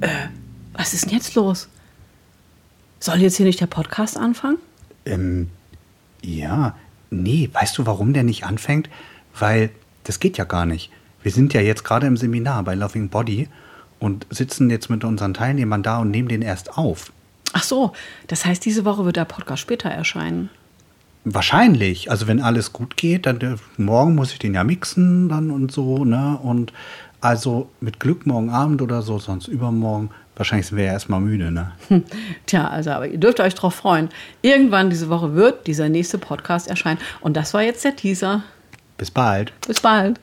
Äh, was ist denn jetzt los? Soll jetzt hier nicht der Podcast anfangen? Ähm, ja. Nee, weißt du, warum der nicht anfängt? Weil das geht ja gar nicht. Wir sind ja jetzt gerade im Seminar bei Loving Body und sitzen jetzt mit unseren Teilnehmern da und nehmen den erst auf. Ach so, das heißt, diese Woche wird der Podcast später erscheinen. Wahrscheinlich. Also wenn alles gut geht, dann äh, morgen muss ich den ja mixen dann und so, ne? Und also mit Glück morgen Abend oder so, sonst übermorgen. Wahrscheinlich sind wir ja erstmal müde, ne? Tja, also aber ihr dürft euch drauf freuen. Irgendwann diese Woche wird dieser nächste Podcast erscheinen. Und das war jetzt der Teaser. Bis bald. Bis bald.